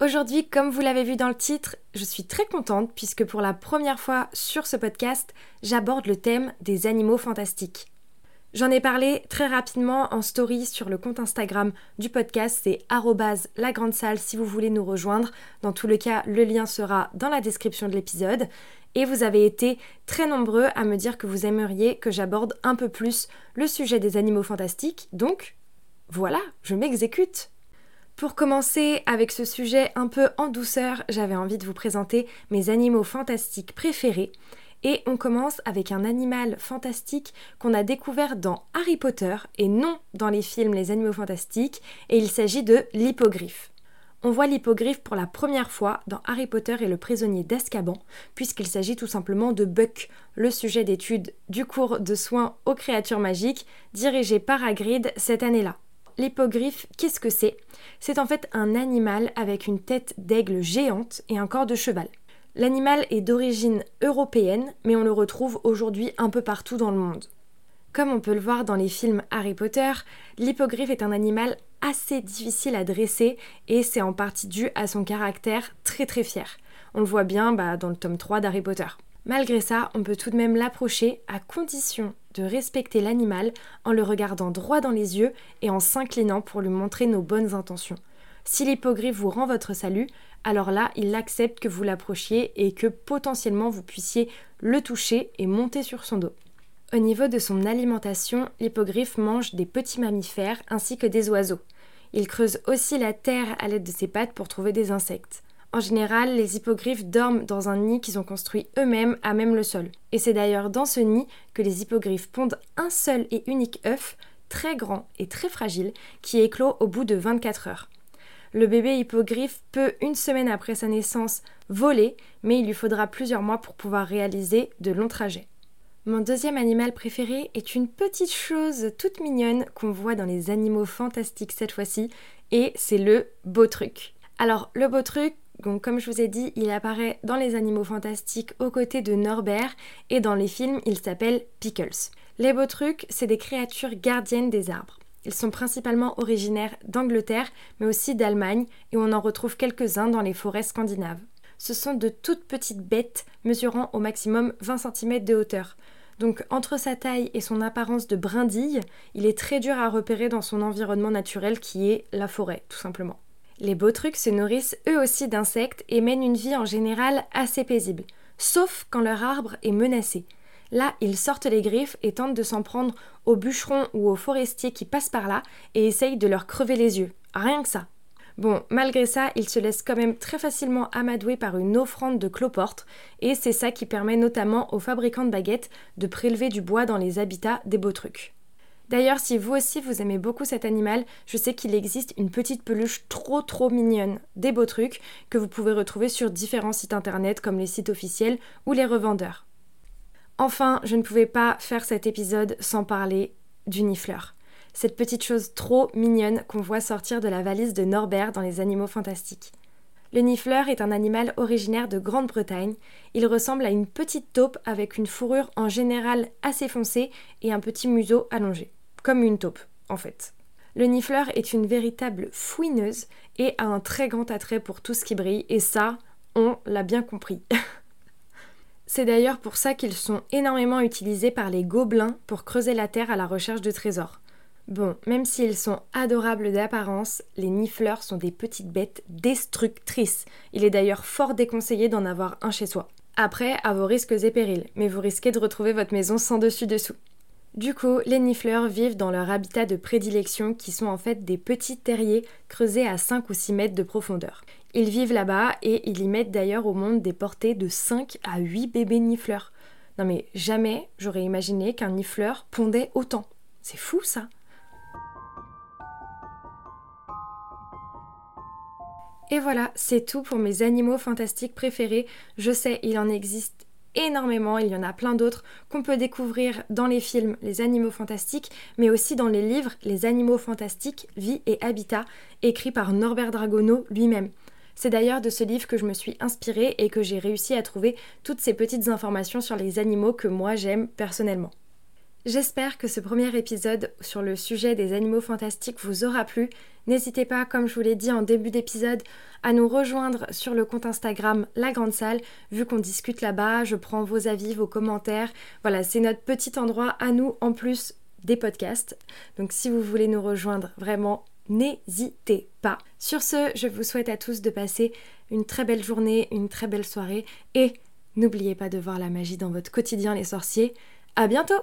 Aujourd'hui, comme vous l'avez vu dans le titre, je suis très contente puisque pour la première fois sur ce podcast, j'aborde le thème des animaux fantastiques. J'en ai parlé très rapidement en story sur le compte Instagram du podcast, c'est la grande salle si vous voulez nous rejoindre. Dans tous les cas, le lien sera dans la description de l'épisode. Et vous avez été très nombreux à me dire que vous aimeriez que j'aborde un peu plus le sujet des animaux fantastiques. Donc, voilà, je m'exécute. Pour commencer avec ce sujet un peu en douceur, j'avais envie de vous présenter mes animaux fantastiques préférés. Et on commence avec un animal fantastique qu'on a découvert dans Harry Potter et non dans les films Les Animaux Fantastiques, et il s'agit de l'hippogriffe. On voit l'hippogriffe pour la première fois dans Harry Potter et le prisonnier d'Azkaban, puisqu'il s'agit tout simplement de Buck, le sujet d'étude du cours de soins aux créatures magiques, dirigé par Hagrid cette année-là. L'hippogriffe, qu'est-ce que c'est? C'est en fait un animal avec une tête d'aigle géante et un corps de cheval. L'animal est d'origine européenne, mais on le retrouve aujourd'hui un peu partout dans le monde. Comme on peut le voir dans les films Harry Potter, l'hippogriffe est un animal assez difficile à dresser et c'est en partie dû à son caractère très très fier. On le voit bien bah, dans le tome 3 d'Harry Potter. Malgré ça, on peut tout de même l'approcher à condition de respecter l'animal en le regardant droit dans les yeux et en s'inclinant pour lui montrer nos bonnes intentions. Si l'hippogriffe vous rend votre salut, alors là, il accepte que vous l'approchiez et que potentiellement vous puissiez le toucher et monter sur son dos. Au niveau de son alimentation, l'hippogriffe mange des petits mammifères ainsi que des oiseaux. Il creuse aussi la terre à l'aide de ses pattes pour trouver des insectes. En général, les hippogriffes dorment dans un nid qu'ils ont construit eux-mêmes à même le sol. Et c'est d'ailleurs dans ce nid que les hippogriffes pondent un seul et unique œuf, très grand et très fragile, qui éclot au bout de 24 heures. Le bébé hippogriffe peut, une semaine après sa naissance, voler, mais il lui faudra plusieurs mois pour pouvoir réaliser de longs trajets. Mon deuxième animal préféré est une petite chose toute mignonne qu'on voit dans les animaux fantastiques cette fois-ci, et c'est le beau truc. Alors, le beau truc, donc, comme je vous ai dit, il apparaît dans les animaux fantastiques aux côtés de Norbert, et dans les films, il s'appelle Pickles. Les beaux trucs, c'est des créatures gardiennes des arbres. Ils sont principalement originaires d'Angleterre, mais aussi d'Allemagne, et on en retrouve quelques-uns dans les forêts scandinaves. Ce sont de toutes petites bêtes mesurant au maximum 20 cm de hauteur. Donc entre sa taille et son apparence de brindille, il est très dur à repérer dans son environnement naturel qui est la forêt, tout simplement. Les beaux trucs se nourrissent eux aussi d'insectes et mènent une vie en général assez paisible, sauf quand leur arbre est menacé. Là, ils sortent les griffes et tentent de s'en prendre aux bûcherons ou aux forestiers qui passent par là et essayent de leur crever les yeux. Rien que ça. Bon, malgré ça, ils se laissent quand même très facilement amadouer par une offrande de cloporte, et c'est ça qui permet notamment aux fabricants de baguettes de prélever du bois dans les habitats des beaux trucs. D'ailleurs, si vous aussi vous aimez beaucoup cet animal, je sais qu'il existe une petite peluche trop trop mignonne, des beaux trucs, que vous pouvez retrouver sur différents sites internet comme les sites officiels ou les revendeurs. Enfin, je ne pouvais pas faire cet épisode sans parler du nifleur. Cette petite chose trop mignonne qu'on voit sortir de la valise de Norbert dans les animaux fantastiques. Le nifleur est un animal originaire de Grande-Bretagne. Il ressemble à une petite taupe avec une fourrure en général assez foncée et un petit museau allongé. Comme une taupe, en fait. Le nifleur est une véritable fouineuse et a un très grand attrait pour tout ce qui brille, et ça, on l'a bien compris. C'est d'ailleurs pour ça qu'ils sont énormément utilisés par les gobelins pour creuser la terre à la recherche de trésors. Bon, même s'ils sont adorables d'apparence, les nifleurs sont des petites bêtes destructrices. Il est d'ailleurs fort déconseillé d'en avoir un chez soi. Après, à vos risques et périls, mais vous risquez de retrouver votre maison sans dessus-dessous. Du coup, les nifleurs vivent dans leur habitat de prédilection qui sont en fait des petits terriers creusés à 5 ou 6 mètres de profondeur. Ils vivent là-bas et ils y mettent d'ailleurs au monde des portées de 5 à 8 bébés nifleurs. Non mais jamais j'aurais imaginé qu'un nifleur pondait autant. C'est fou ça Et voilà, c'est tout pour mes animaux fantastiques préférés. Je sais, il en existe énormément, il y en a plein d'autres qu'on peut découvrir dans les films Les Animaux Fantastiques, mais aussi dans les livres Les Animaux Fantastiques, Vie et Habitat, écrit par Norbert Dragono lui-même. C'est d'ailleurs de ce livre que je me suis inspirée et que j'ai réussi à trouver toutes ces petites informations sur les animaux que moi j'aime personnellement. J'espère que ce premier épisode sur le sujet des animaux fantastiques vous aura plu. N'hésitez pas, comme je vous l'ai dit en début d'épisode, à nous rejoindre sur le compte Instagram La Grande Salle. Vu qu'on discute là-bas, je prends vos avis, vos commentaires. Voilà, c'est notre petit endroit à nous en plus des podcasts. Donc si vous voulez nous rejoindre, vraiment, n'hésitez pas. Sur ce, je vous souhaite à tous de passer une très belle journée, une très belle soirée et n'oubliez pas de voir la magie dans votre quotidien les sorciers. À bientôt